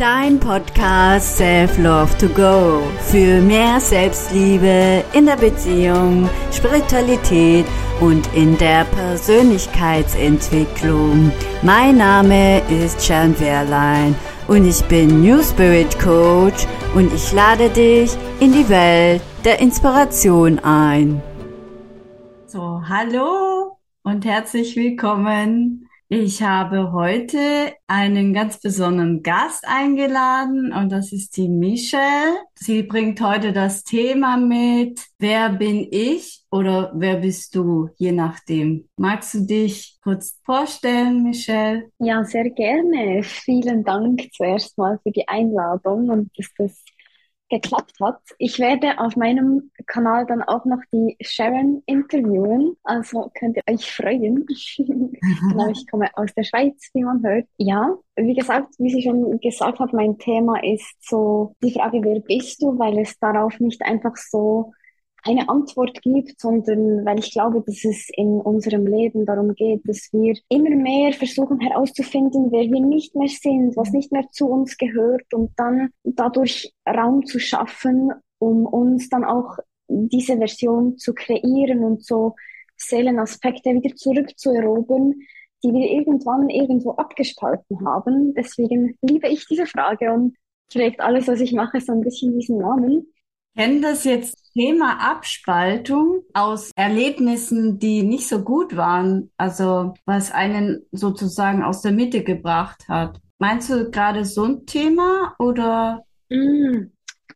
Dein Podcast Self Love to Go für mehr Selbstliebe in der Beziehung, Spiritualität und in der Persönlichkeitsentwicklung. Mein Name ist Jan Wehrlein und ich bin New Spirit Coach und ich lade dich in die Welt der Inspiration ein. So, hallo und herzlich willkommen ich habe heute einen ganz besonderen Gast eingeladen und das ist die Michelle. Sie bringt heute das Thema mit, wer bin ich oder wer bist du, je nachdem. Magst du dich kurz vorstellen, Michelle? Ja, sehr gerne. Vielen Dank zuerst mal für die Einladung und dass das geklappt hat. Ich werde auf meinem Kanal dann auch noch die Sharon interviewen, also könnt ihr euch freuen. genau, ich komme aus der Schweiz, wie man hört. Ja, wie gesagt, wie sie schon gesagt hat, mein Thema ist so die Frage, wer bist du, weil es darauf nicht einfach so eine Antwort gibt, sondern weil ich glaube, dass es in unserem Leben darum geht, dass wir immer mehr versuchen herauszufinden, wer wir nicht mehr sind, was nicht mehr zu uns gehört und dann dadurch Raum zu schaffen, um uns dann auch diese Version zu kreieren und so Seelenaspekte wieder zurückzuerobern, die wir irgendwann irgendwo abgespalten haben. Deswegen liebe ich diese Frage und trägt alles, was ich mache, so ein bisschen diesen Namen. Kennen das jetzt Thema Abspaltung aus Erlebnissen, die nicht so gut waren, also was einen sozusagen aus der Mitte gebracht hat? Meinst du gerade so ein Thema oder? Mm.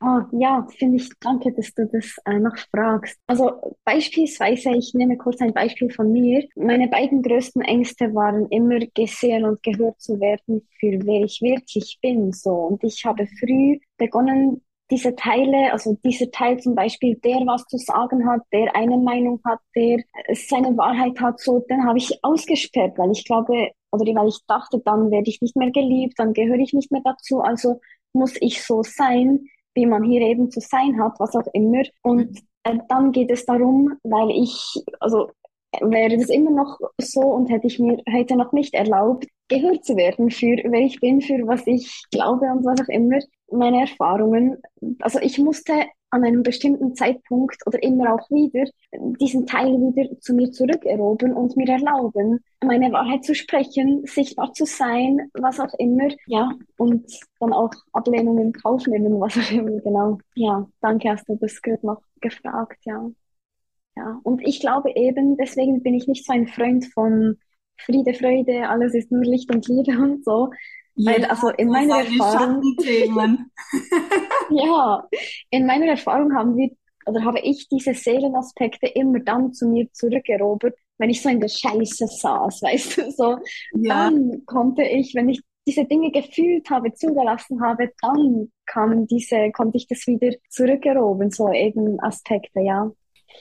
Oh, ja, finde ich, danke, dass du das äh, noch fragst. Also beispielsweise, ich nehme kurz ein Beispiel von mir. Meine beiden größten Ängste waren immer gesehen und gehört zu werden für wer ich wirklich bin. So und ich habe früh begonnen, diese Teile, also dieser Teil zum Beispiel, der was zu sagen hat, der eine Meinung hat, der seine Wahrheit hat, so, den habe ich ausgesperrt, weil ich glaube, oder weil ich dachte, dann werde ich nicht mehr geliebt, dann gehöre ich nicht mehr dazu, also muss ich so sein, wie man hier eben zu sein hat, was auch immer. Und äh, dann geht es darum, weil ich, also wäre das immer noch so und hätte ich mir heute noch nicht erlaubt, gehört zu werden für wer ich bin, für was ich glaube und was auch immer, meine Erfahrungen. Also ich musste an einem bestimmten Zeitpunkt oder immer auch wieder diesen Teil wieder zu mir zurückerobern und mir erlauben, meine Wahrheit zu sprechen, sichtbar zu sein, was auch immer. Ja, und dann auch Ablehnungen in Kauf nehmen, was auch immer, genau. Ja, danke, hast du das gerade noch gefragt, ja. Ja, und ich glaube eben, deswegen bin ich nicht so ein Freund von Friede, Freude, alles ist nur Licht und Liebe und so. Ja, also in meiner Erfahrung, ja, in meiner Erfahrung haben wir, oder habe ich diese Seelenaspekte immer dann zu mir zurückerobert, wenn ich so in der Scheiße saß, weißt du, so. Ja. Dann konnte ich, wenn ich diese Dinge gefühlt habe, zugelassen habe, dann kam diese, konnte ich das wieder zurückerobern, so eben Aspekte, ja.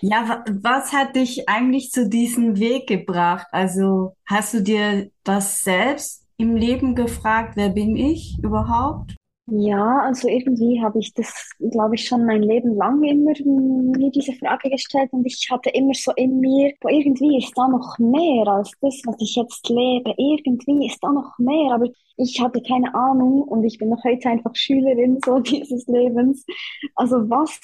Ja, was hat dich eigentlich zu diesem Weg gebracht? Also hast du dir das selbst im Leben gefragt, wer bin ich überhaupt? Ja, also irgendwie habe ich das, glaube ich, schon mein Leben lang immer mir diese Frage gestellt und ich hatte immer so in mir, boah, irgendwie ist da noch mehr als das, was ich jetzt lebe. Irgendwie ist da noch mehr, aber ich hatte keine Ahnung und ich bin noch heute einfach Schülerin so dieses Lebens. Also was,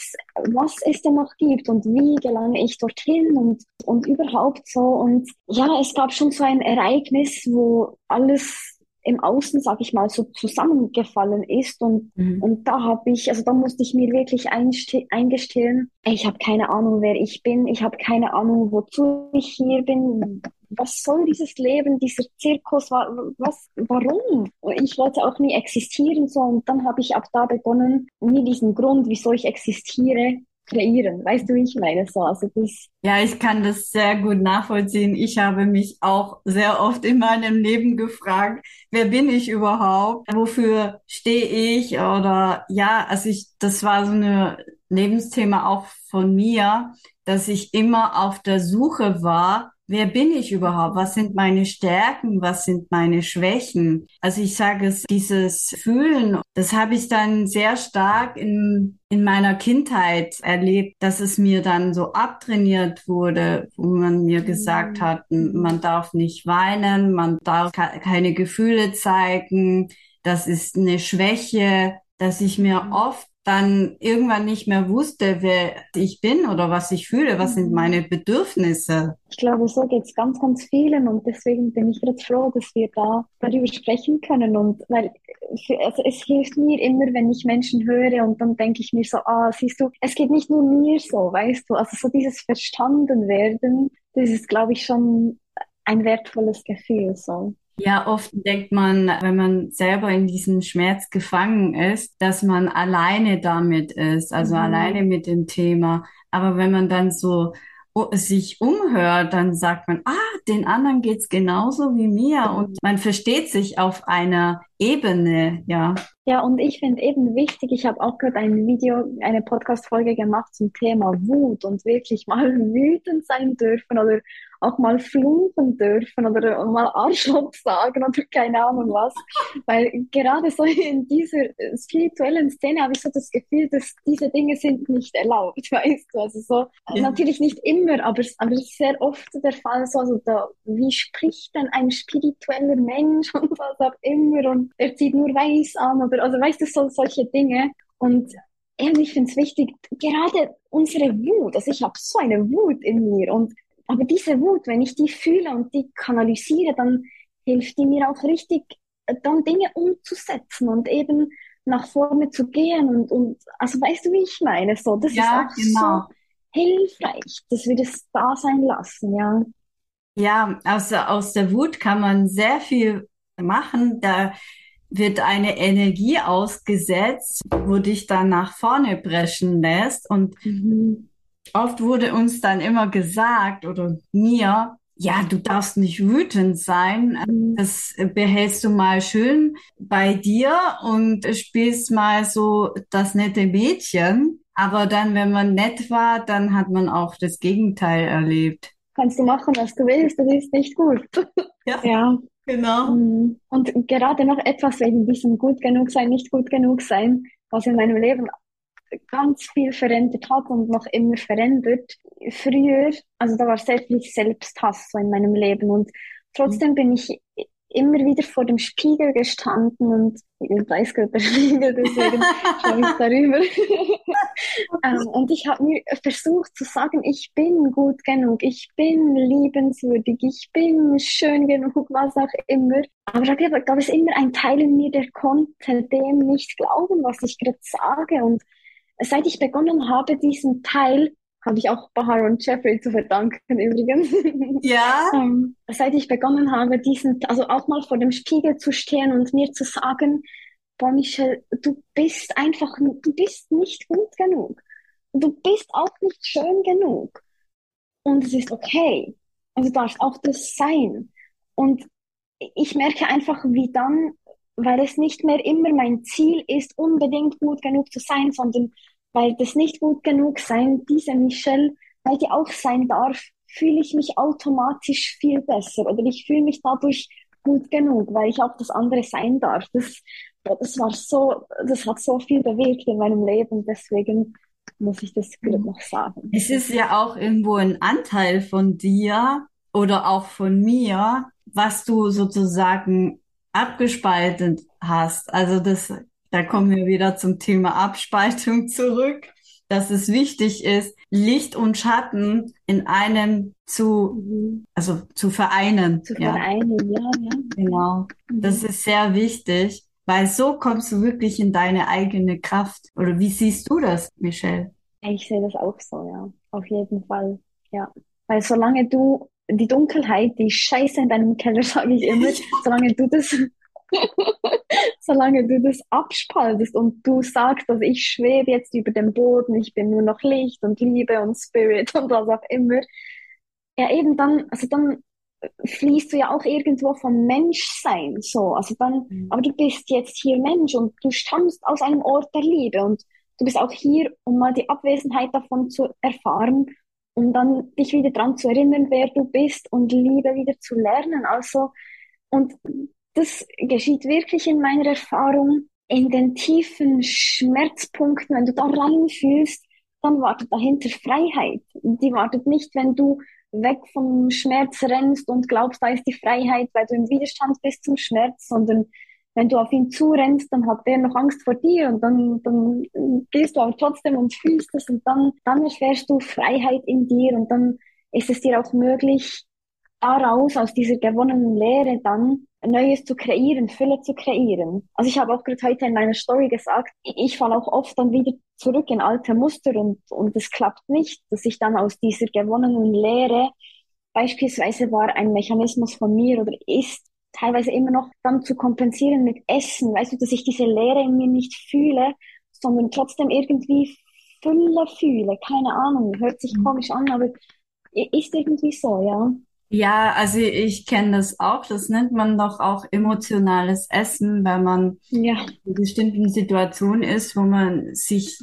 was es denn noch gibt und wie gelange ich dorthin und, und überhaupt so. Und ja, es gab schon so ein Ereignis, wo alles im Außen, sag ich mal, so zusammengefallen ist. Und, mhm. und da habe ich, also da musste ich mir wirklich eingestehen, ich habe keine Ahnung, wer ich bin, ich habe keine Ahnung, wozu ich hier bin. Was soll dieses Leben, dieser Zirkus, was, warum? Ich wollte auch nie existieren, so. Und dann habe ich ab da begonnen, mir diesen Grund, wieso ich existiere, kreieren. Weißt du, wie ich meine? So, also das. Ja, ich kann das sehr gut nachvollziehen. Ich habe mich auch sehr oft in meinem Leben gefragt, wer bin ich überhaupt? Wofür stehe ich? Oder ja, also ich, das war so eine Lebensthema auch von mir, dass ich immer auf der Suche war, wer bin ich überhaupt? Was sind meine Stärken? Was sind meine Schwächen? Also ich sage es, dieses Fühlen, das habe ich dann sehr stark in, in meiner Kindheit erlebt, dass es mir dann so abtrainiert wurde, wo man mir gesagt mhm. hat, man darf nicht weinen, man darf keine Gefühle zeigen, das ist eine Schwäche, dass ich mir Mhm. oft dann irgendwann nicht mehr wusste, wer ich bin oder was ich fühle, was sind Mhm. meine Bedürfnisse. Ich glaube, so geht es ganz, ganz vielen und deswegen bin ich jetzt froh, dass wir da darüber sprechen können und weil also es hilft mir immer, wenn ich Menschen höre und dann denke ich mir so, ah, siehst du, es geht nicht nur mir so, weißt du, also so dieses Verstanden werden, das ist, glaube ich, schon ein wertvolles Gefühl, so. Ja, oft denkt man, wenn man selber in diesem Schmerz gefangen ist, dass man alleine damit ist, also alleine Mhm. mit dem Thema. Aber wenn man dann so o- sich umhört, dann sagt man, ah, den anderen geht's genauso wie mir und man versteht sich auf einer Ebene, ja. Ja, und ich finde eben wichtig, ich habe auch gerade ein Video, eine Podcast-Folge gemacht zum Thema Wut und wirklich mal wütend sein dürfen oder auch mal fluchen dürfen oder mal Arschloch sagen oder keine Ahnung was. Weil gerade so in dieser äh, spirituellen Szene habe ich so das Gefühl, dass diese Dinge sind nicht erlaubt, weißt du? Also so, Ja. natürlich nicht immer, aber, aber es ist sehr oft der Fall so, also da, wie spricht denn ein spiritueller Mensch und was auch immer und er zieht nur weiß an oder, also weißt du, so, solche Dinge. Und eben, ich finde es wichtig, gerade unsere Wut, also ich habe so eine Wut in mir und aber diese Wut, wenn ich die fühle und die kanalisiere, dann hilft die mir auch richtig, äh, dann Dinge umzusetzen und eben nach vorne zu gehen und, und also weißt du, wie ich meine? So, das ist Ja, auch genau. so hilfreich, dass wir das da sein lassen, ja. Ja, aus, der- aus der Wut kann man sehr viel machen. Da wird eine Energie ausgesetzt, wo dich dann nach vorne preschen lässt. Und Mhm. Oft wurde uns dann immer gesagt oder mir, ja, du darfst nicht wütend sein. Mhm. Das behältst du mal schön bei dir und spielst mal so das nette Mädchen. Aber dann, wenn man nett war, dann hat man auch das Gegenteil erlebt. Kannst du machen, was du willst, das ist nicht gut. Ja, Ja. genau. Mhm. Und gerade noch etwas wegen diesem gut genug sein, nicht gut genug sein, was in meinem Leben ganz viel verändert hat und noch immer verändert. Früher, also da war sehr viel Selbsthass so in meinem Leben und trotzdem bin ich immer wieder vor dem Spiegel gestanden und ich weiß gerade der Spiegel, deswegen schaue ich darüber. Ähm, und ich habe mir versucht zu sagen, ich bin gut genug, ich bin liebenswürdig, ich bin schön genug, was auch immer. Aber da gab, gab es immer einen Teil in mir, der konnte dem nicht glauben, was ich gerade sage. Und seit ich begonnen habe, diesen Teil, habe ich auch Bahar und Jeffrey zu verdanken übrigens. Ja, Ähm, seit ich begonnen habe, diesen, also auch mal vor dem Spiegel zu stehen und mir zu sagen, boah, Michelle, du bist einfach, du bist nicht gut genug. Du bist auch nicht schön genug. Und es ist okay. Du darfst auch das sein. Und ich merke einfach, wie dann, weil es nicht mehr immer mein Ziel ist, unbedingt gut genug zu sein, sondern weil das nicht gut genug sein, diese Michelle, weil die auch sein darf, fühle ich mich automatisch viel besser oder ich fühle mich dadurch gut genug, weil ich auch das andere sein darf. Das, das war so, das hat so viel bewegt in meinem Leben, deswegen muss ich das gerade noch sagen. es ist ja auch irgendwo ein Anteil von dir oder auch von mir, was du sozusagen abgespalten hast. Also das, da kommen wir wieder zum Thema Abspaltung zurück, dass es wichtig ist, Licht und Schatten in einem zu, also zu vereinen. Zu Ja, vereinen, ja, ja. genau. Das Mhm. ist sehr wichtig, weil so kommst du wirklich in deine eigene Kraft. Oder wie siehst du das, Michelle? Ich sehe das auch so, ja. Auf jeden Fall, ja. Weil solange du die Dunkelheit, die Scheiße in deinem Keller, sage ich immer, solange du das, solange du das abspaltest und du sagst, dass ich schwebe jetzt über dem Boden, ich bin nur noch Licht und Liebe und Spirit und was auch immer, ja eben dann, also dann fließt du ja auch irgendwo vom Menschsein, so, also dann, Mhm. aber du bist jetzt hier Mensch und du stammst aus einem Ort der Liebe und du bist auch hier, um mal die Abwesenheit davon zu erfahren und dann dich wieder dran zu erinnern, wer du bist und Liebe wieder zu lernen, also, und das geschieht wirklich in meiner Erfahrung in den tiefen Schmerzpunkten, wenn du da reinfühlst, dann wartet dahinter Freiheit. Die wartet nicht, wenn du weg vom Schmerz rennst und glaubst, da ist die Freiheit, weil du im Widerstand bist zum Schmerz, sondern wenn du auf ihn zurennst, dann hat der noch Angst vor dir und dann, dann gehst du aber trotzdem und fühlst es und dann, dann erfährst du Freiheit in dir und dann ist es dir auch möglich, daraus, aus dieser gewonnenen Lehre dann Neues zu kreieren, Fülle zu kreieren. Also ich habe auch gerade heute in meiner Story gesagt, ich falle auch oft dann wieder zurück in alte Muster und, und es klappt nicht, dass ich dann aus dieser gewonnenen Lehre beispielsweise war ein Mechanismus von mir oder ist teilweise immer noch dann zu kompensieren mit Essen, weißt du, dass ich diese Leere in mir nicht fühle, sondern trotzdem irgendwie Fülle fühle, keine Ahnung, hört sich mhm. komisch an, aber ist irgendwie so, ja. Ja, also ich kenne das auch. Das nennt man doch auch emotionales Essen, wenn man ja. in bestimmten Situationen ist, wo man sich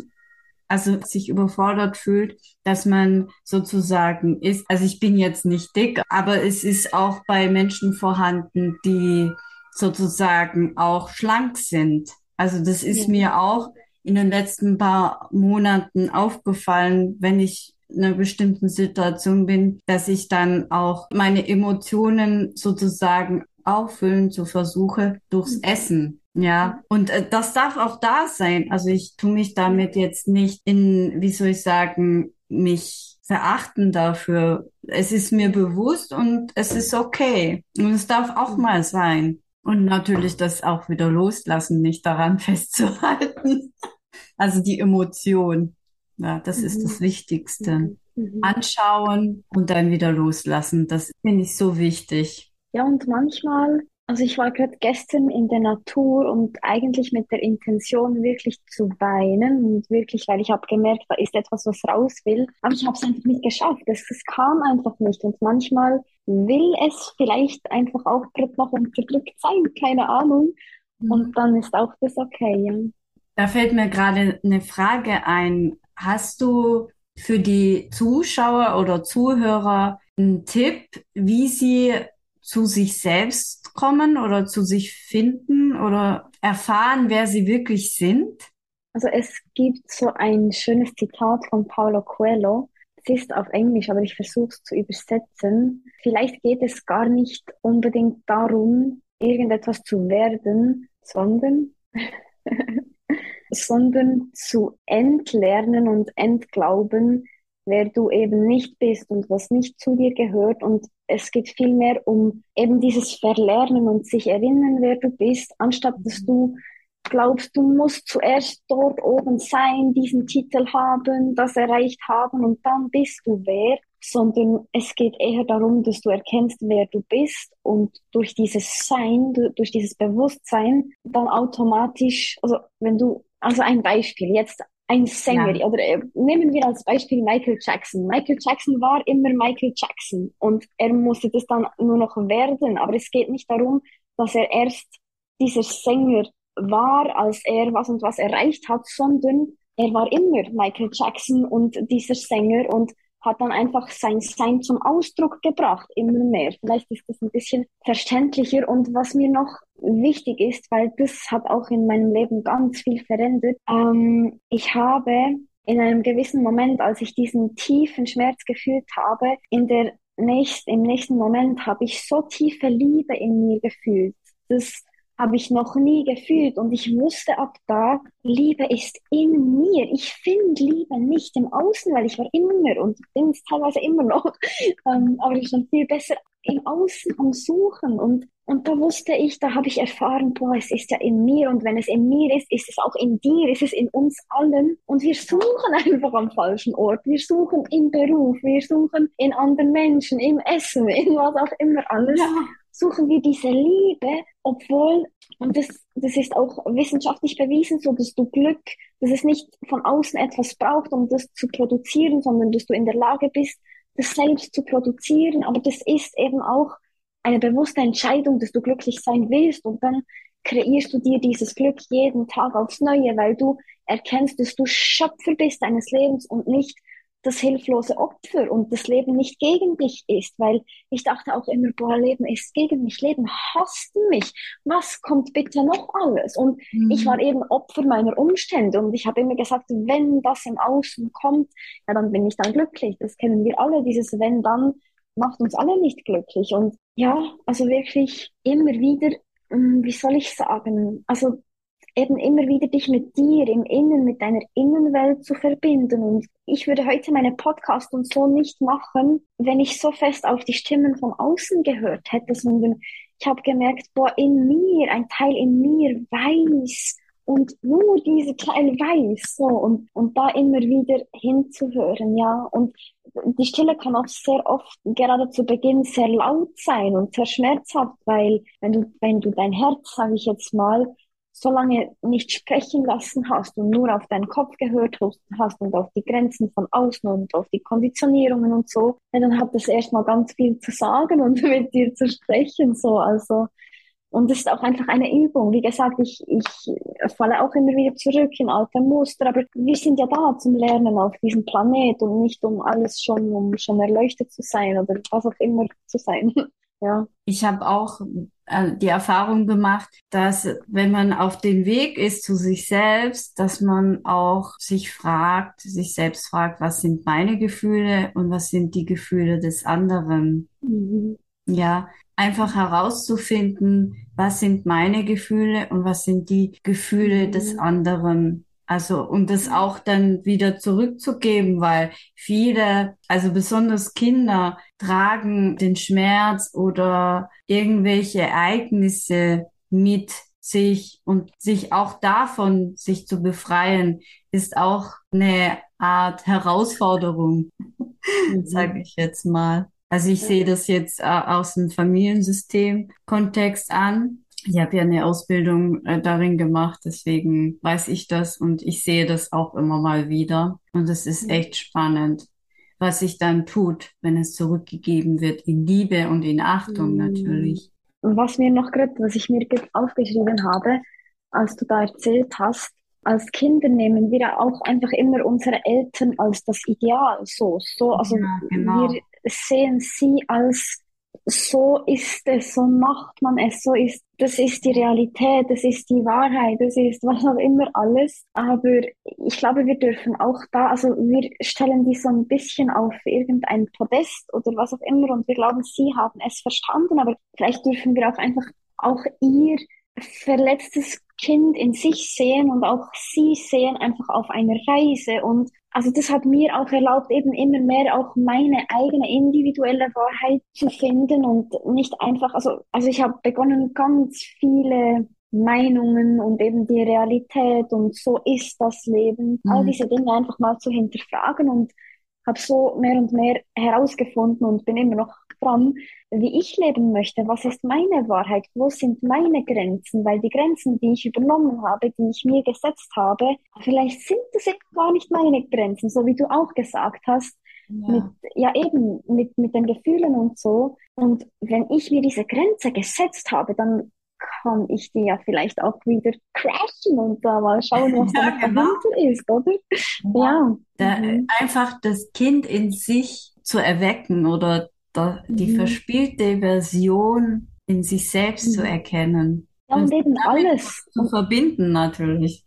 also sich überfordert fühlt, dass man sozusagen ist. Also ich bin jetzt nicht dick, aber es ist auch bei Menschen vorhanden, die sozusagen auch schlank sind. Also das ist ja. mir auch in den letzten paar Monaten aufgefallen, wenn ich einer bestimmten Situation bin, dass ich dann auch meine Emotionen sozusagen auffüllen zu versuche durchs mhm. Essen. Ja, und äh, das darf auch da sein. Also ich tue mich damit jetzt nicht in, wie soll ich sagen, mich verachten dafür. Es ist mir bewusst und es ist okay. Und es darf auch mhm. mal sein. Und natürlich das auch wieder loslassen, nicht daran festzuhalten. Also die Emotion. Ja, das mhm. ist das Wichtigste. Mhm. mhm. Anschauen und dann wieder loslassen. Das finde ich so wichtig. Ja, und manchmal, also ich war gerade gestern in der Natur und eigentlich mit der Intention wirklich zu weinen und wirklich, weil ich habe gemerkt, da ist etwas, was raus will, aber ich habe es einfach nicht geschafft. Es, es kam einfach nicht und manchmal will es vielleicht einfach auch gerade noch unterdrückt sein, keine Ahnung. Mhm. Und dann ist auch das okay. Ja. Da fällt mir gerade eine Frage ein. Hast du für die Zuschauer oder Zuhörer einen Tipp, wie sie zu sich selbst kommen oder zu sich finden oder erfahren, wer sie wirklich sind? Also es gibt so ein schönes Zitat von Paulo Coelho. Es ist auf Englisch, aber ich versuche es zu übersetzen. Vielleicht geht es gar nicht unbedingt darum, irgendetwas zu werden, sondern sondern zu entlernen und entglauben, wer du eben nicht bist und was nicht zu dir gehört. Und es geht vielmehr um eben dieses Verlernen und sich erinnern, wer du bist, anstatt dass du glaubst, du musst zuerst dort oben sein, diesen Titel haben, das erreicht haben und dann bist du wer, sondern es geht eher darum, dass du erkennst, wer du bist und durch dieses Sein, durch dieses Bewusstsein dann automatisch, also wenn du also ein Beispiel, jetzt ein Sänger, ja. oder äh, nehmen wir als Beispiel Michael Jackson. Michael Jackson war immer Michael Jackson und er musste das dann nur noch werden, aber es geht nicht darum, dass er erst dieser Sänger war, als er was und was erreicht hat, sondern er war immer Michael Jackson und dieser Sänger und hat dann einfach sein Sein zum Ausdruck gebracht, immer mehr. Vielleicht ist das ein bisschen verständlicher. Und was mir noch wichtig ist, weil das hat auch in meinem Leben ganz viel verändert, ähm, ich habe in einem gewissen Moment, als ich diesen tiefen Schmerz gefühlt habe, in der nächst, im nächsten Moment habe ich so tiefe Liebe in mir gefühlt. Das habe ich noch nie gefühlt. Und ich wusste ab da, Liebe ist in mir. Ich finde Liebe nicht im Außen, weil ich war immer und bin es teilweise immer noch, ähm, aber ich bin viel besser im Außen am Suchen. Und und da wusste ich, da habe ich erfahren, boah, es ist ja in mir. Und wenn es in mir ist, ist es auch in dir, ist es in uns allen. Und wir suchen einfach am falschen Ort. Wir suchen im Beruf, wir suchen in anderen Menschen, im Essen, in was auch immer alles. Ja suchen wir diese Liebe, obwohl, und das, das ist auch wissenschaftlich bewiesen, so dass du Glück, dass es nicht von außen etwas braucht, um das zu produzieren, sondern dass du in der Lage bist, das selbst zu produzieren. Aber das ist eben auch eine bewusste Entscheidung, dass du glücklich sein willst und dann kreierst du dir dieses Glück jeden Tag aufs Neue, weil du erkennst, dass du Schöpfer bist deines Lebens und nicht das hilflose Opfer und das Leben nicht gegen dich ist, weil ich dachte auch immer, boah, Leben ist gegen mich, Leben hasst mich. Was kommt bitte noch alles? Und mhm. ich war eben Opfer meiner Umstände und ich habe immer gesagt, wenn das im Außen kommt, ja, dann bin ich dann glücklich. Das kennen wir alle, dieses wenn dann macht uns alle nicht glücklich und ja, also wirklich immer wieder mm, wie soll ich sagen, also eben immer wieder dich mit dir im Innen, mit deiner Innenwelt zu verbinden. Und ich würde heute meine Podcast und so nicht machen, wenn ich so fest auf die Stimmen von außen gehört hätte, sondern ich habe gemerkt, boah, in mir, ein Teil in mir weiß und nur dieser Teil weiß, so, und, und da immer wieder hinzuhören, ja, und die Stille kann auch sehr oft, gerade zu Beginn, sehr laut sein und sehr schmerzhaft, weil wenn du, wenn du dein Herz, sage ich jetzt mal, so lange nicht sprechen lassen hast und nur auf deinen Kopf gehört hast und auf die Grenzen von außen und auf die Konditionierungen und so, dann hat das erstmal ganz viel zu sagen und mit dir zu sprechen, so, also, und es ist auch einfach eine Übung. Wie gesagt, ich, ich falle auch immer wieder zurück in alte Muster, aber wir sind ja da zum Lernen auf diesem Planet und nicht um alles schon, um schon erleuchtet zu sein oder was auch immer zu sein. ja. Ich habe auch die Erfahrung gemacht, dass wenn man auf dem Weg ist zu sich selbst, dass man auch sich fragt, sich selbst fragt, was sind meine Gefühle und was sind die Gefühle des anderen. Mhm. Ja, einfach herauszufinden, was sind meine Gefühle und was sind die Gefühle mhm. des anderen. Also, um das auch dann wieder zurückzugeben, weil viele, also besonders Kinder, tragen den Schmerz oder irgendwelche Ereignisse mit sich und sich auch davon sich zu befreien, ist auch eine Art Herausforderung, mhm. sage ich jetzt mal. Also ich sehe das jetzt äh, aus dem Familiensystem-Kontext an ich habe ja eine Ausbildung äh, darin gemacht, deswegen weiß ich das und ich sehe das auch immer mal wieder. Und es ist echt spannend, was sich dann tut, wenn es zurückgegeben wird in Liebe und in Achtung mhm. natürlich. Und was mir noch gerade, was ich mir aufgeschrieben habe, als du da erzählt hast, als Kinder nehmen wir auch einfach immer unsere Eltern als das Ideal, so, so, also ja, genau. wir sehen sie als so ist es, so macht man es, so ist, das ist die Realität, das ist die Wahrheit, das ist was auch immer alles. Aber ich glaube, wir dürfen auch da, also wir stellen die so ein bisschen auf irgendein Podest oder was auch immer und wir glauben, sie haben es verstanden, aber vielleicht dürfen wir auch einfach auch ihr verletztes Kind in sich sehen und auch sie sehen einfach auf einer Reise und also das hat mir auch erlaubt, eben immer mehr auch meine eigene individuelle Wahrheit zu finden und nicht einfach, also, also ich habe begonnen, ganz viele Meinungen und eben die Realität und so ist das Leben, mhm. all diese Dinge einfach mal zu hinterfragen und habe so mehr und mehr herausgefunden und bin immer noch dran, wie ich leben möchte. Was ist meine Wahrheit? Wo sind meine Grenzen? Weil die Grenzen, die ich übernommen habe, die ich mir gesetzt habe, vielleicht sind das eben gar nicht meine Grenzen, so wie du auch gesagt hast. Ja. Mit, ja, eben mit, mit den Gefühlen und so. Und wenn ich mir diese Grenze gesetzt habe, dann kann ich die ja vielleicht auch wieder crashen und da mal schauen, was ja, da genau. dahinter ist, oder? Ja. ja. Da, mhm. Einfach das Kind in sich zu erwecken oder die mhm. verspielte Version in sich selbst mhm. zu erkennen. Ja, und, und eben alles. Zu verbinden natürlich.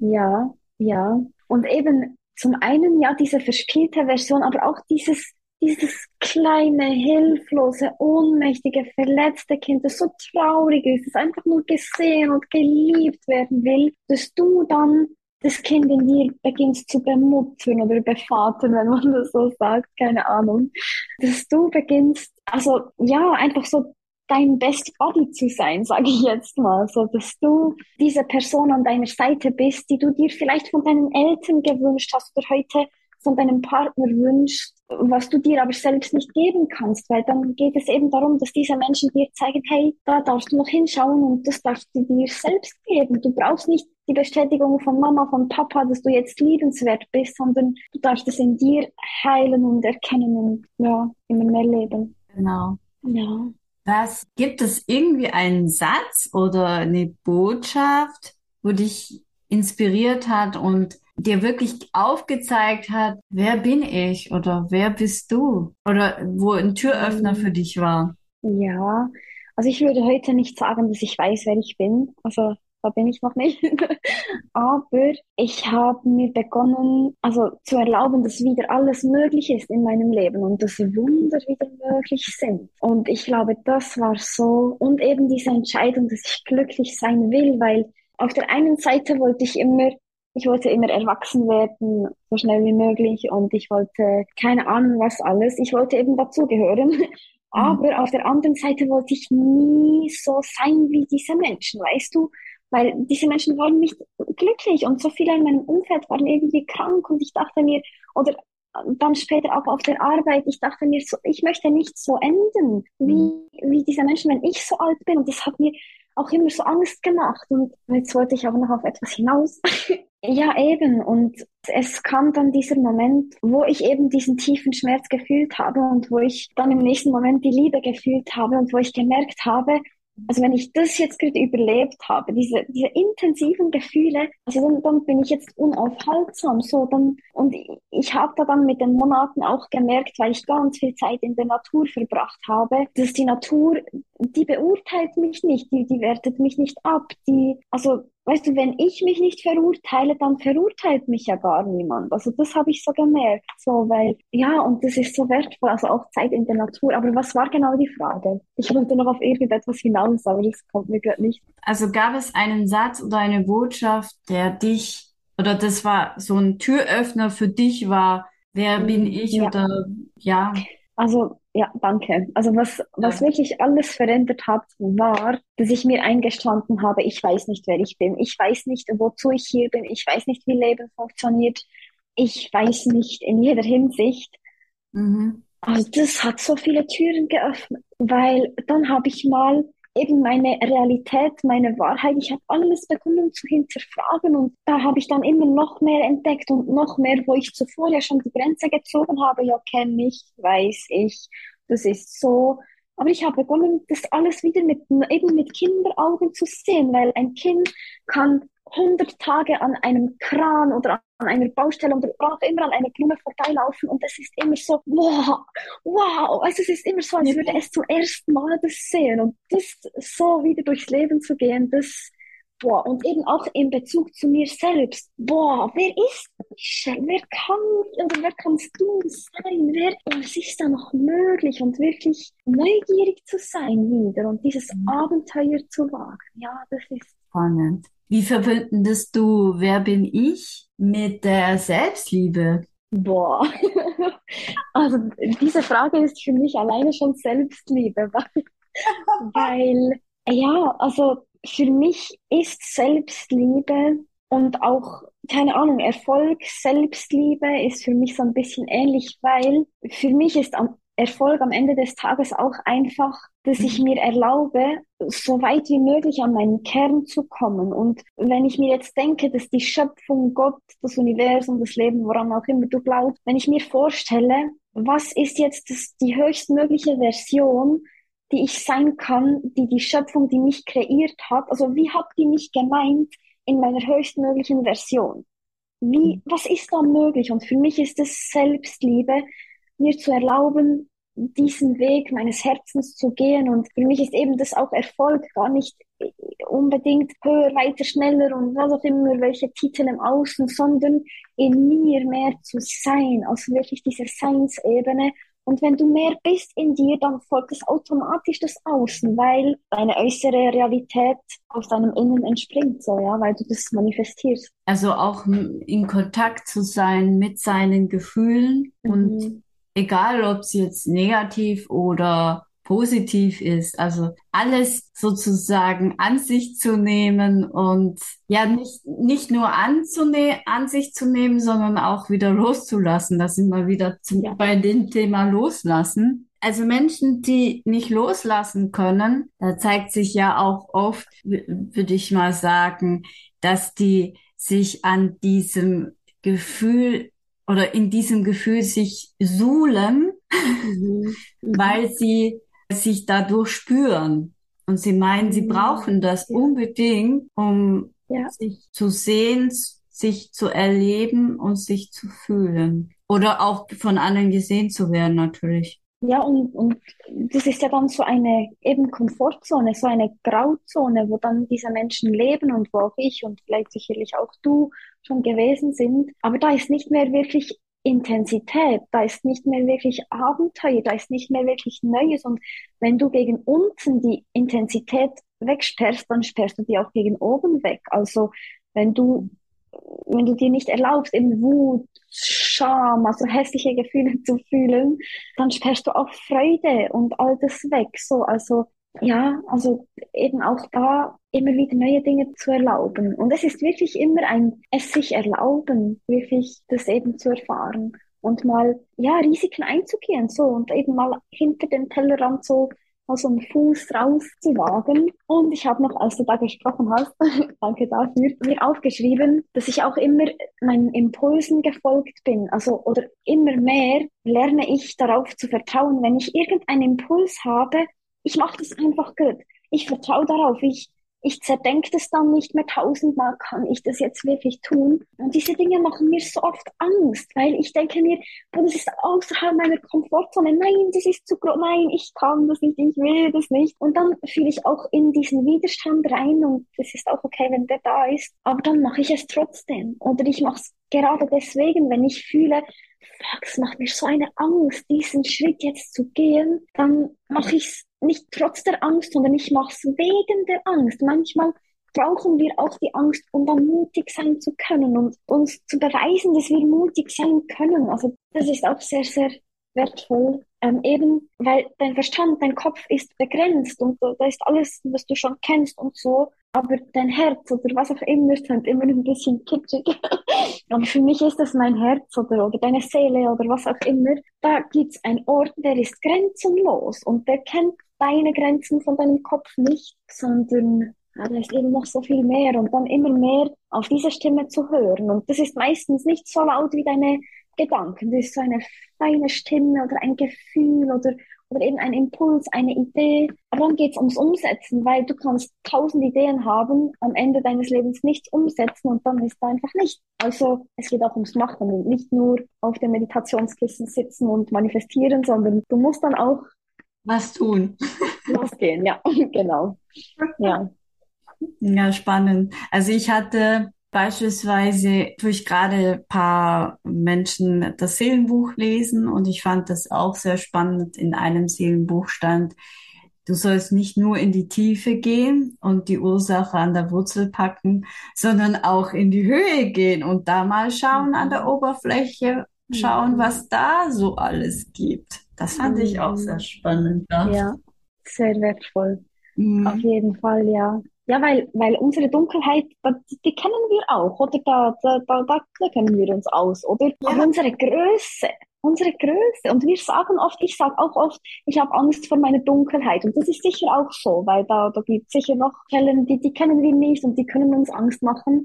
Ja, ja. Und eben zum einen ja diese verspielte Version, aber auch dieses, dieses kleine, hilflose, ohnmächtige, verletzte Kind, das so traurig ist, das einfach nur gesehen und geliebt werden will, dass du dann das Kind in dir beginnst zu bemuttern oder bevatern, wenn man das so sagt, keine Ahnung. Dass du beginnst, also ja, einfach so dein Best Body zu sein, sage ich jetzt mal, so dass du diese Person an deiner Seite bist, die du dir vielleicht von deinen Eltern gewünscht hast oder heute von deinem Partner wünschst, was du dir aber selbst nicht geben kannst, weil dann geht es eben darum, dass diese Menschen dir zeigen, hey, da darfst du noch hinschauen und das darfst du dir selbst geben. Du brauchst nicht die Bestätigung von Mama, von Papa, dass du jetzt liebenswert bist, sondern du darfst es in dir heilen und erkennen und ja, immer mehr leben. Genau. Ja. Was gibt es irgendwie einen Satz oder eine Botschaft, wo dich inspiriert hat und dir wirklich aufgezeigt hat, wer bin ich oder wer bist du oder wo ein Türöffner für dich war? Ja, also ich würde heute nicht sagen, dass ich weiß, wer ich bin. Also da bin ich noch nicht. Aber ich habe mir begonnen, also zu erlauben, dass wieder alles möglich ist in meinem Leben und dass Wunder wieder möglich sind. Und ich glaube, das war so, und eben diese Entscheidung, dass ich glücklich sein will, weil auf der einen Seite wollte ich immer ich wollte immer erwachsen werden, so schnell wie möglich und ich wollte keine Ahnung was alles. Ich wollte eben dazugehören. Mhm. Aber auf der anderen Seite wollte ich nie so sein wie diese Menschen, weißt du? Weil diese Menschen waren nicht glücklich und so viele in meinem Umfeld waren irgendwie krank und ich dachte mir, oder dann später auch auf der Arbeit, ich dachte mir, so, ich möchte nicht so enden wie, mhm. wie diese Menschen, wenn ich so alt bin. Und das hat mir auch immer so Angst gemacht. Und jetzt wollte ich aber noch auf etwas hinaus. Ja, eben. Und es kam dann dieser Moment, wo ich eben diesen tiefen Schmerz gefühlt habe und wo ich dann im nächsten Moment die Liebe gefühlt habe und wo ich gemerkt habe, also wenn ich das jetzt gerade überlebt habe, diese, diese intensiven Gefühle, also dann, dann bin ich jetzt unaufhaltsam, so dann, und ich, habe da dann mit den Monaten auch gemerkt, weil ich ganz viel Zeit in der Natur verbracht habe, dass die Natur, die beurteilt mich nicht, die, die wertet mich nicht ab, die, also weißt du, wenn ich mich nicht verurteile, dann verurteilt mich ja gar niemand. Also das habe ich so gemerkt, so weil ja und das ist so wertvoll, also auch Zeit in der Natur. Aber was war genau die Frage? Ich wollte noch auf irgendetwas hinaus, aber das kommt mir gerade nicht. Also gab es einen Satz oder eine Botschaft, der dich oder das war so ein Türöffner für dich war? Wer bin mm, ich ja. oder ja? Also ja, danke. Also was, was wirklich alles verändert hat, war, dass ich mir eingestanden habe, ich weiß nicht, wer ich bin. Ich weiß nicht, wozu ich hier bin. Ich weiß nicht, wie Leben funktioniert. Ich weiß nicht in jeder Hinsicht. Mhm. Also das hat so viele Türen geöffnet, weil dann habe ich mal eben meine Realität, meine Wahrheit. Ich habe alles begonnen zu hinterfragen und da habe ich dann immer noch mehr entdeckt und noch mehr, wo ich zuvor ja schon die Grenze gezogen habe. Ja, kenne ich, weiß ich, das ist so. Aber ich habe begonnen, das alles wieder mit, eben mit Kinderaugen zu sehen, weil ein Kind kann 100 Tage an einem Kran oder an einer Baustelle oder auch immer an einer Blume vorbeilaufen und es ist immer so, wow, wow, also es ist immer so, als würde es zum ersten Mal das sehen und das so wieder durchs Leben zu gehen, das, boah, und eben auch in Bezug zu mir selbst, boah, wer ist Michelle, wer kann ich oder wer kannst du sein, wer, was ist da noch möglich und wirklich neugierig zu sein wieder und dieses mhm. Abenteuer zu wagen, ja, das ist spannend. Wie verbindest du Wer bin ich mit der Selbstliebe? Boah, also diese Frage ist für mich alleine schon Selbstliebe, weil, weil ja, also für mich ist Selbstliebe und auch, keine Ahnung, Erfolg, Selbstliebe ist für mich so ein bisschen ähnlich, weil für mich ist am Erfolg am Ende des Tages auch einfach, dass ich mir erlaube, so weit wie möglich an meinen Kern zu kommen. Und wenn ich mir jetzt denke, dass die Schöpfung, Gott, das Universum, das Leben, woran auch immer du glaubst, wenn ich mir vorstelle, was ist jetzt das, die höchstmögliche Version, die ich sein kann, die die Schöpfung, die mich kreiert hat, also wie hat die mich gemeint in meiner höchstmöglichen Version? Wie, was ist da möglich? Und für mich ist es Selbstliebe, mir zu erlauben, diesen Weg meines Herzens zu gehen. Und für mich ist eben das auch Erfolg, gar nicht unbedingt höher, weiter, schneller und was auch immer, welche Titel im Außen, sondern in mir mehr zu sein, also wirklich diese Seinsebene. Und wenn du mehr bist in dir, dann folgt es automatisch das Außen, weil deine äußere Realität aus deinem Innen entspringt, so, ja, weil du das manifestierst. Also auch in Kontakt zu sein mit seinen Gefühlen mhm. und egal ob es jetzt negativ oder positiv ist. Also alles sozusagen an sich zu nehmen und ja nicht, nicht nur anzune an sich zu nehmen, sondern auch wieder loszulassen. Das sind wir wieder zum, ja. bei dem Thema loslassen. Also Menschen, die nicht loslassen können, da zeigt sich ja auch oft, würde ich mal sagen, dass die sich an diesem Gefühl oder in diesem Gefühl sich suhlen, mhm. weil sie sich dadurch spüren. Und sie meinen, sie mhm. brauchen das ja. unbedingt, um ja. sich zu sehen, sich zu erleben und sich zu fühlen. Oder auch von anderen gesehen zu werden, natürlich. Ja, und, und das ist ja dann so eine eben Komfortzone, so eine Grauzone, wo dann diese Menschen leben und wo auch ich und vielleicht sicherlich auch du schon gewesen sind. Aber da ist nicht mehr wirklich Intensität, da ist nicht mehr wirklich Abenteuer, da ist nicht mehr wirklich Neues. Und wenn du gegen unten die Intensität wegsperrst, dann sperrst du die auch gegen oben weg. Also wenn du, wenn du dir nicht erlaubst, eben Wut, Scham, also hässliche Gefühle zu fühlen, dann sperrst du auch Freude und all das weg. So, also ja, also eben auch da immer wieder neue Dinge zu erlauben. Und es ist wirklich immer ein es sich erlauben, wirklich das eben zu erfahren und mal ja Risiken einzugehen so und eben mal hinter den Tellerrand so so einen Fuß rauszuwagen. Und ich habe noch, als du da gesprochen hast, danke dafür, mir aufgeschrieben, dass ich auch immer meinen Impulsen gefolgt bin. Also, oder immer mehr lerne ich darauf zu vertrauen, wenn ich irgendeinen Impuls habe, ich mache das einfach gut. Ich vertraue darauf. Ich, ich zerdenke das dann nicht mehr tausendmal, kann ich das jetzt wirklich tun? Und diese Dinge machen mir so oft Angst, weil ich denke mir, oh, das ist außerhalb meiner Komfortzone. Nein, das ist zu groß. Nein, ich kann das nicht, ich will das nicht. Und dann fühle ich auch in diesen Widerstand rein und es ist auch okay, wenn der da ist. Aber dann mache ich es trotzdem. Oder ich mache es gerade deswegen, wenn ich fühle, fuck, es macht mir so eine Angst, diesen Schritt jetzt zu gehen, dann mache ich es nicht trotz der Angst, sondern ich mache es wegen der Angst. Manchmal brauchen wir auch die Angst, um dann mutig sein zu können und uns zu beweisen, dass wir mutig sein können. Also das ist auch sehr, sehr wertvoll. Ähm, eben, weil dein Verstand, dein Kopf ist begrenzt und da ist alles, was du schon kennst und so. Aber dein Herz oder was auch immer ist halt immer ein bisschen kitschig. Aber für mich ist das mein Herz oder, oder deine Seele oder was auch immer. Da gibt's einen Ort, der ist grenzenlos und der kennt deine Grenzen von deinem Kopf nicht, sondern ja, da ist eben noch so viel mehr und dann immer mehr auf diese Stimme zu hören. Und das ist meistens nicht so laut wie deine Gedanken. Das ist so eine feine Stimme oder ein Gefühl oder, oder eben ein Impuls, eine Idee. Aber dann geht's ums Umsetzen, weil du kannst tausend Ideen haben, am Ende deines Lebens nichts umsetzen und dann ist da einfach nicht. Also es geht auch ums Machen und nicht nur auf dem Meditationskissen sitzen und manifestieren, sondern du musst dann auch was tun. Losgehen, ja, genau. Ja. Ja, spannend. Also ich hatte beispielsweise durch gerade paar Menschen das Seelenbuch lesen und ich fand das auch sehr spannend. In einem Seelenbuch stand, du sollst nicht nur in die Tiefe gehen und die Ursache an der Wurzel packen, sondern auch in die Höhe gehen und da mal schauen an der mhm. Oberfläche, schauen, was da so alles gibt. Das fand ich auch sehr spannend. Ja, ja sehr wertvoll. Mhm. Auf jeden Fall, ja. Ja, weil, weil unsere Dunkelheit, die, kennen wir auch, oder? Da, da, da, da kennen wir uns aus, oder? Ja. Aber unsere Größe, unsere Größe. Und wir sagen oft, ich sage auch oft, ich habe Angst vor meiner Dunkelheit. Und das ist sicher auch so, weil da, da gibt es sicher noch Quellen, die, die kennen wir nicht und die können uns Angst machen.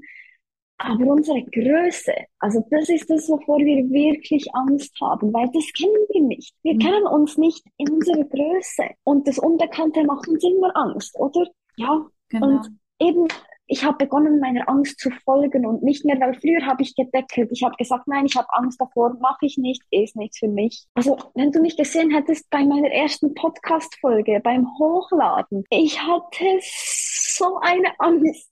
Aber unsere Größe, also das ist das, wovor wir wirklich Angst haben, weil das kennen wir nicht. Wir mhm. kennen uns nicht in unserer Größe. Und das Unbekannte macht uns immer Angst, oder? Ja. Genau. Und eben, ich habe begonnen, meiner Angst zu folgen und nicht mehr, weil früher habe ich gedeckelt. Ich habe gesagt, nein, ich habe Angst davor, mache ich nicht, ist nichts für mich. Also, wenn du mich gesehen hättest bei meiner ersten Podcast-Folge, beim Hochladen, ich hatte so eine Angst.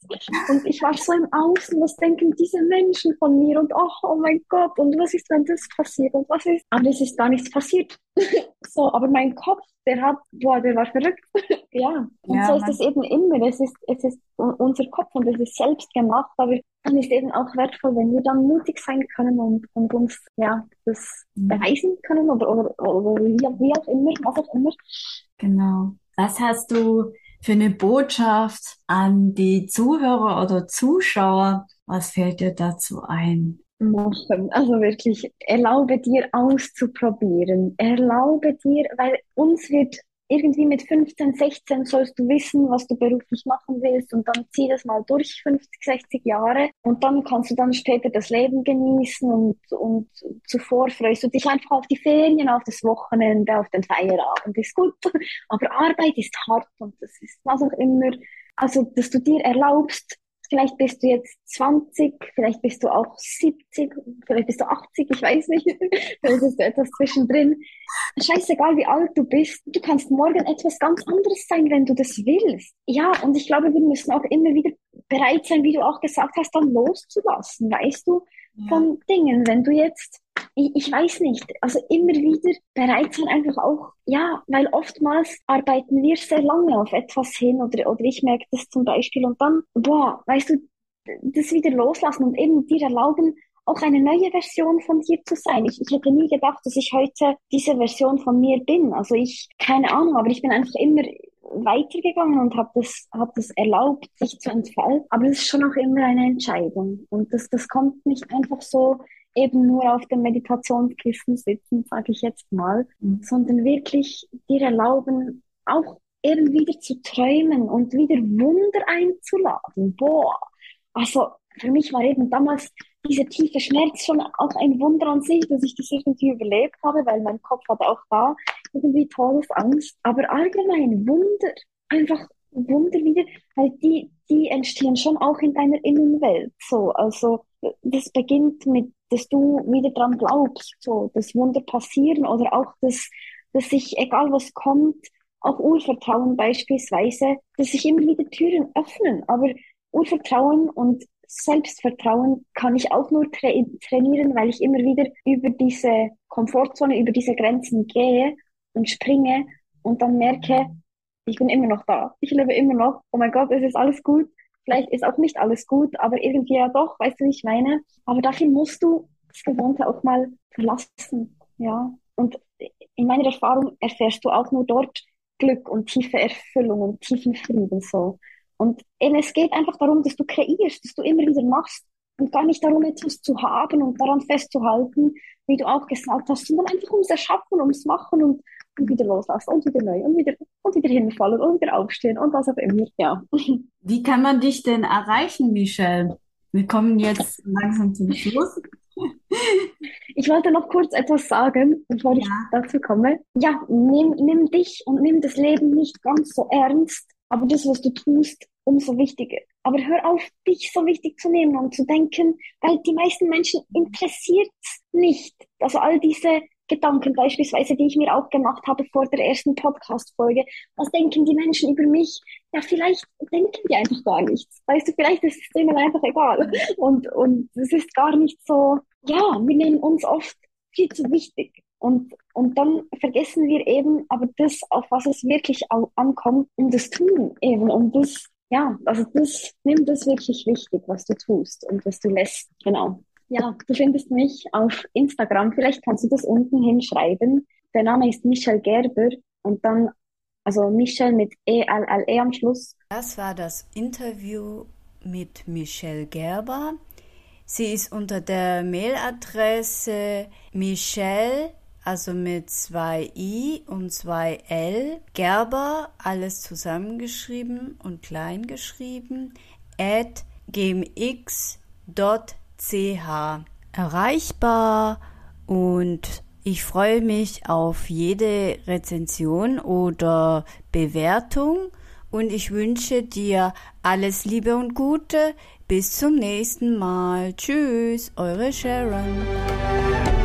Und ich war so im Außen, was denken diese Menschen von mir? Und oh, oh mein Gott, und was ist, wenn das passiert? Und was ist? Aber es ist gar nichts passiert. so, aber mein Kopf, der hat, boah, der war verrückt. ja. Und ja, so ist es eben immer. Es ist, es ist unser Kopf und es ist selbst gemacht, aber dann ist eben auch wertvoll, wenn wir dann mutig sein können und, und uns ja das mhm. beweisen können oder, oder, oder wie, wie auch immer, was auch immer. Genau. Was hast du für eine Botschaft an die Zuhörer oder Zuschauer? Was fällt dir dazu ein? Machen. Also wirklich, erlaube dir auszuprobieren. Erlaube dir, weil uns wird irgendwie mit 15, 16 sollst du wissen, was du beruflich machen willst und dann zieh das mal durch 50, 60 Jahre und dann kannst du dann später das Leben genießen und, und zuvor freust du dich einfach auf die Ferien, auf das Wochenende, auf den Feierabend, ist gut. Aber Arbeit ist hart und das ist was auch immer. Also, dass du dir erlaubst, vielleicht bist du jetzt 20, vielleicht bist du auch 70, vielleicht bist du 80, ich weiß nicht, vielleicht ist du etwas zwischendrin. Scheißegal, wie alt du bist, du kannst morgen etwas ganz anderes sein, wenn du das willst. Ja, und ich glaube, wir müssen auch immer wieder bereit sein, wie du auch gesagt hast, dann loszulassen, weißt du, von. Dingen. Wenn du jetzt ich, ich weiß nicht, also immer wieder bereit sein, einfach auch, ja, weil oftmals arbeiten wir sehr lange auf etwas hin oder, oder ich merke das zum Beispiel und dann, boah, weißt du, das wieder loslassen und eben dir erlauben, auch eine neue Version von dir zu sein. Ich, ich hätte nie gedacht, dass ich heute diese Version von mir bin. Also ich, keine Ahnung, aber ich bin einfach immer weitergegangen und habe das, hab das erlaubt, sich zu entfalten. Aber es ist schon auch immer eine Entscheidung. Und das, das kommt nicht einfach so eben nur auf dem Meditationskissen sitzen, sage ich jetzt mal, mhm. sondern wirklich dir erlauben, auch eben wieder zu träumen und wieder Wunder einzuladen. Boah, also für mich war eben damals dieser tiefe Schmerz schon auch ein Wunder an sich, dass ich das irgendwie überlebt habe, weil mein Kopf hatte auch da irgendwie Todesangst. Aber allgemein Wunder, einfach Wunder wieder, weil die, die entstehen schon auch in deiner Innenwelt. So, also das beginnt mit dass du wieder dran glaubst, so, dass Wunder passieren oder auch, dass, dass sich, egal was kommt, auch Urvertrauen beispielsweise, dass sich immer wieder Türen öffnen. Aber Urvertrauen und Selbstvertrauen kann ich auch nur tra trainieren, weil ich immer wieder über diese Komfortzone, über diese Grenzen gehe und springe und dann merke, ich bin immer noch da. Ich lebe immer noch. Oh mein Gott, es ist alles gut. Vielleicht ist auch nicht alles gut, aber irgendwie ja doch, weißt du, wie ich meine? Aber dafür musst du das Gewohnte auch mal verlassen, ja. Und in meiner Erfahrung erfährst du auch nur dort Glück und tiefe Erfüllung und tiefen Frieden, so. Und eben, es geht einfach darum, dass du kreierst, dass du immer wieder machst und gar nicht darum, etwas zu haben und daran festzuhalten, wie du auch gesagt hast, sondern einfach ums Erschaffen, ums Machen und und wieder loslassen und wieder neu und wieder, und wieder hinfallen und wieder aufstehen und was auch immer, ja. Wie kann man dich denn erreichen, Michelle? Wir kommen jetzt langsam zum Schluss. Ich wollte noch kurz etwas sagen, bevor ja. ich dazu komme. Ja, nimm, nimm dich und nimm das Leben nicht ganz so ernst, aber das, was du tust, umso wichtiger. Aber hör auf, dich so wichtig zu nehmen und zu denken, weil die meisten Menschen interessiert nicht. Also all diese Gedanken beispielsweise, die ich mir auch gemacht habe vor der ersten Podcast-Folge. Was denken die Menschen über mich? Ja, vielleicht denken die einfach gar nichts. Weißt du, vielleicht ist es denen einfach egal. Und, und es ist gar nicht so, ja, wir nehmen uns oft viel zu wichtig. Und, und dann vergessen wir eben aber das, auf was es wirklich ankommt, um das Tun eben, um das, ja, also das, nimm das wirklich wichtig, was du tust und was du lässt. Genau. Ja, du findest mich auf Instagram. Vielleicht kannst du das unten hinschreiben. Der Name ist Michelle Gerber und dann, also Michelle mit E-L-L-E -E am Schluss. Das war das Interview mit Michelle Gerber. Sie ist unter der Mailadresse Michelle, also mit zwei i und zwei l, Gerber, alles zusammengeschrieben und klein geschrieben, at gmx.de ch erreichbar und ich freue mich auf jede Rezension oder Bewertung und ich wünsche dir alles Liebe und Gute. Bis zum nächsten Mal. Tschüss, eure Sharon.